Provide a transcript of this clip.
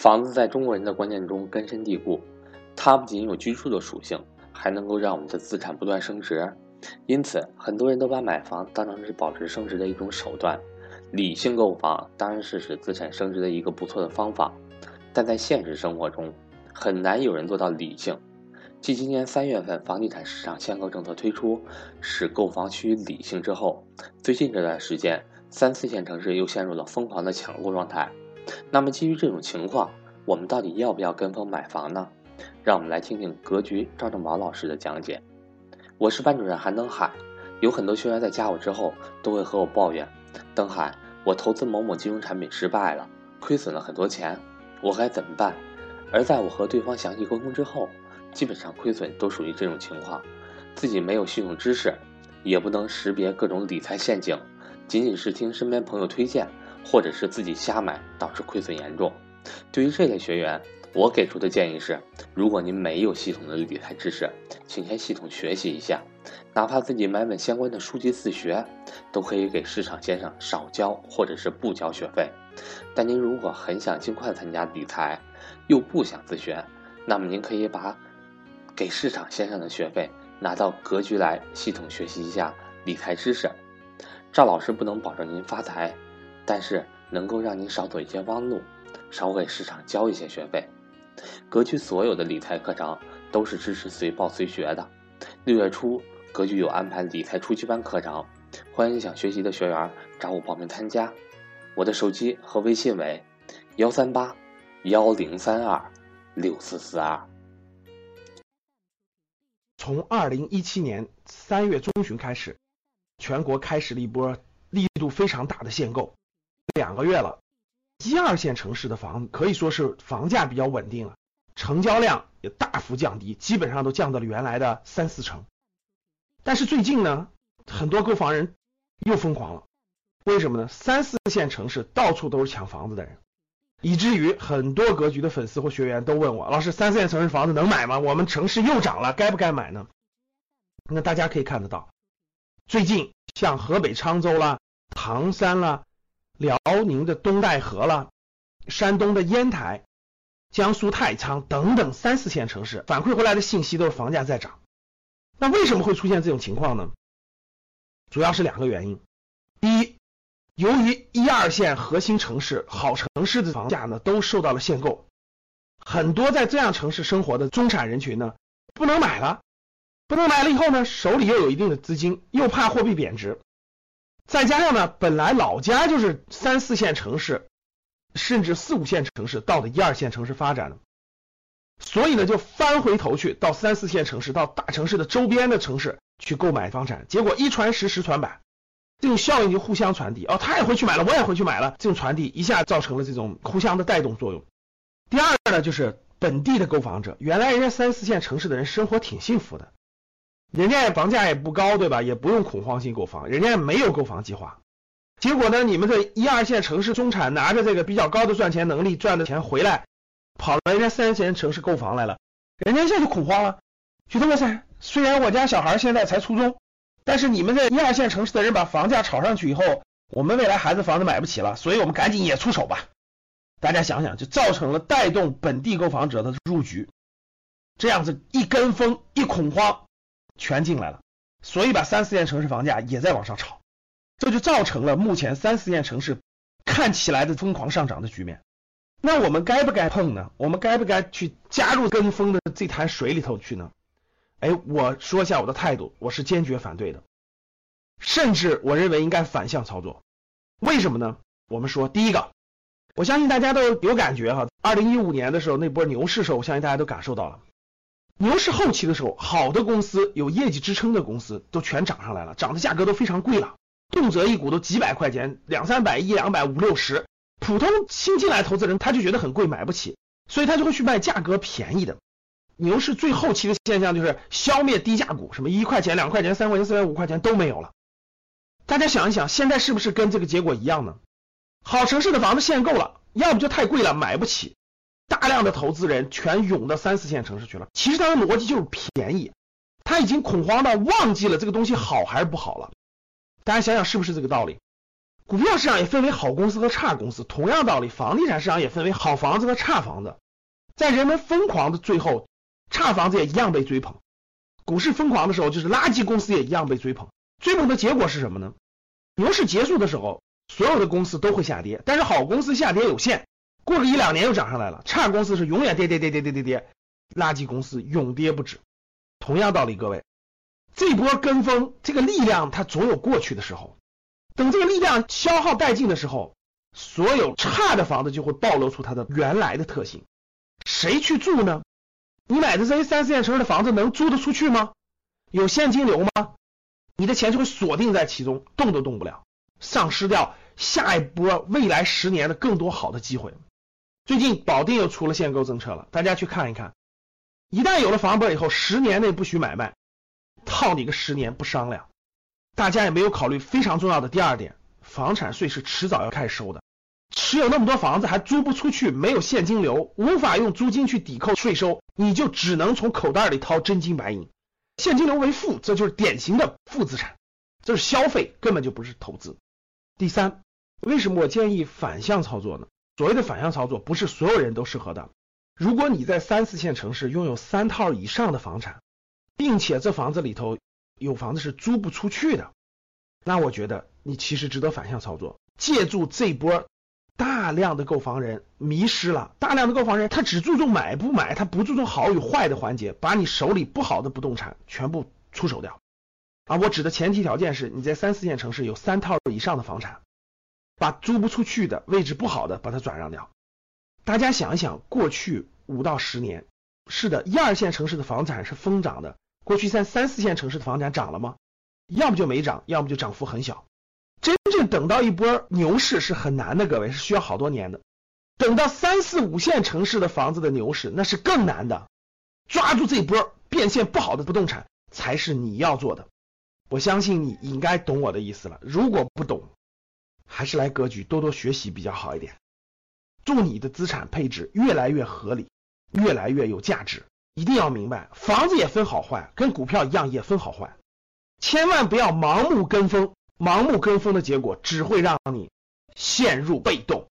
房子在中国人的观念中根深蒂固，它不仅有居住的属性，还能够让我们的资产不断升值。因此，很多人都把买房当成是保值升值的一种手段。理性购房当然是使资产升值的一个不错的方法，但在现实生活中，很难有人做到理性。继今年三月份房地产市场限购政策推出，使购房趋于理性之后，最近这段时间，三四线城市又陷入了疯狂的抢购状态。那么，基于这种情况，我们到底要不要跟风买房呢？让我们来听听格局赵正宝老师的讲解。我是班主任韩登海，有很多学员在加我之后都会和我抱怨：“登海，我投资某某金融产品失败了，亏损了很多钱，我该怎么办？”而在我和对方详细沟通之后，基本上亏损都属于这种情况，自己没有系统知识，也不能识别各种理财陷阱，仅仅是听身边朋友推荐，或者是自己瞎买，导致亏损严重。对于这类学员，我给出的建议是：如果您没有系统的理财知识，请先系统学习一下，哪怕自己买本相关的书籍自学，都可以给市场先生少交或者是不交学费。但您如果很想尽快参加理财，又不想自学，那么您可以把给市场先生的学费拿到格局来系统学习一下理财知识。赵老师不能保证您发财，但是能够让您少走一些弯路，少给市场交一些学费。格局所有的理财课程都是支持随报随学的。六月初，格局有安排理财初级班课程，欢迎想学习的学员找我报名参加。我的手机和微信为幺三八幺零三二六四四二。从二零一七年三月中旬开始，全国开始了一波力度非常大的限购，两个月了。一二线城市的房子可以说是房价比较稳定了，成交量也大幅降低，基本上都降到了原来的三四成。但是最近呢，很多购房人又疯狂了，为什么呢？三四线城市到处都是抢房子的人，以至于很多格局的粉丝或学员都问我：老师，三四线城市房子能买吗？我们城市又涨了，该不该买呢？那大家可以看得到，最近像河北沧州啦、唐山啦。辽宁的东戴河了，山东的烟台、江苏太仓等等三四线城市反馈回来的信息都是房价在涨。那为什么会出现这种情况呢？主要是两个原因。第一，由于一二线核心城市、好城市的房价呢都受到了限购，很多在这样城市生活的中产人群呢不能买了，不能买了以后呢手里又有一定的资金，又怕货币贬值。再加上呢，本来老家就是三四线城市，甚至四五线城市到的一二线城市发展的，所以呢，就翻回头去到三四线城市、到大城市的周边的城市去购买房产，结果一传十，十传百，这种效应就互相传递。哦，他也回去买了，我也回去买了，这种传递一下造成了这种互相的带动作用。第二呢，就是本地的购房者，原来人家三四线城市的人生活挺幸福的。人家房价也不高，对吧？也不用恐慌性购房，人家没有购房计划。结果呢，你们这一二线城市中产拿着这个比较高的赚钱能力赚的钱回来，跑到人家三线城市购房来了，人家一下就恐慌了，觉得哇塞，虽然我家小孩现在才初中，但是你们这一二线城市的人把房价炒上去以后，我们未来孩子房子买不起了，所以我们赶紧也出手吧。大家想想，就造成了带动本地购房者的入局，这样子一跟风一恐慌。全进来了，所以把三四线城市房价也在往上炒，这就造成了目前三四线城市看起来的疯狂上涨的局面。那我们该不该碰呢？我们该不该去加入跟风的这潭水里头去呢？哎，我说一下我的态度，我是坚决反对的，甚至我认为应该反向操作。为什么呢？我们说第一个，我相信大家都有感觉哈，二零一五年的时候那波牛市时候，我相信大家都感受到了。牛市后期的时候，好的公司有业绩支撑的公司都全涨上来了，涨的价格都非常贵了，动辄一股都几百块钱，两三百、一两百、五六十。普通新进来投资人他就觉得很贵，买不起，所以他就会去卖价格便宜的。牛市最后期的现象就是消灭低价股，什么一块钱、两块钱、三块钱、四块、五块钱都没有了。大家想一想，现在是不是跟这个结果一样呢？好城市的房子限购了，要么就太贵了，买不起。大量的投资人全涌到三四线城市去了。其实它的逻辑就是便宜，他已经恐慌到忘记了这个东西好还是不好了。大家想想是不是这个道理？股票市场也分为好公司和差公司，同样道理，房地产市场也分为好房子和差房子。在人们疯狂的最后，差房子也一样被追捧；股市疯狂的时候，就是垃圾公司也一样被追捧。追捧的结果是什么呢？牛市结束的时候，所有的公司都会下跌，但是好公司下跌有限，过个一两年又涨上来了。差公司是永远跌跌跌跌跌跌跌，垃圾公司永跌不止。同样道理，各位，这波跟风这个力量它总有过去的时候。等这个力量消耗殆尽的时候，所有差的房子就会暴露出它的原来的特性。谁去住呢？你买的这些三四线城市的房子能租得出去吗？有现金流吗？你的钱就会锁定在其中，动都动不了，丧失掉下一波未来十年的更多好的机会。最近保定又出了限购政策了，大家去看一看。一旦有了房本以后，十年内不许买卖，套你个十年不商量。大家也没有考虑非常重要的第二点，房产税是迟早要开始收的。持有那么多房子还租不出去，没有现金流，无法用租金去抵扣税收，你就只能从口袋里掏真金白银。现金流为负，这就是典型的负资产，这是消费，根本就不是投资。第三，为什么我建议反向操作呢？所谓的反向操作，不是所有人都适合的。如果你在三四线城市拥有三套以上的房产，并且这房子里头。有房子是租不出去的，那我觉得你其实值得反向操作，借助这波大量的购房人迷失了，大量的购房人他只注重买不买，他不注重好与坏的环节，把你手里不好的不动产全部出手掉。啊，我指的前提条件是你在三四线城市有三套以上的房产，把租不出去的位置不好的把它转让掉。大家想一想，过去五到十年，是的，一二线城市的房产是疯涨的。过去三三四线城市的房产涨了吗？要么就没涨，要么就涨幅很小。真正等到一波牛市是很难的，各位是需要好多年的。等到三四五线城市的房子的牛市，那是更难的。抓住这波变现不好的不动产，才是你要做的。我相信你应该懂我的意思了。如果不懂，还是来格局多多学习比较好一点。祝你的资产配置越来越合理，越来越有价值。一定要明白，房子也分好坏，跟股票一样也分好坏，千万不要盲目跟风。盲目跟风的结果只会让你陷入被动。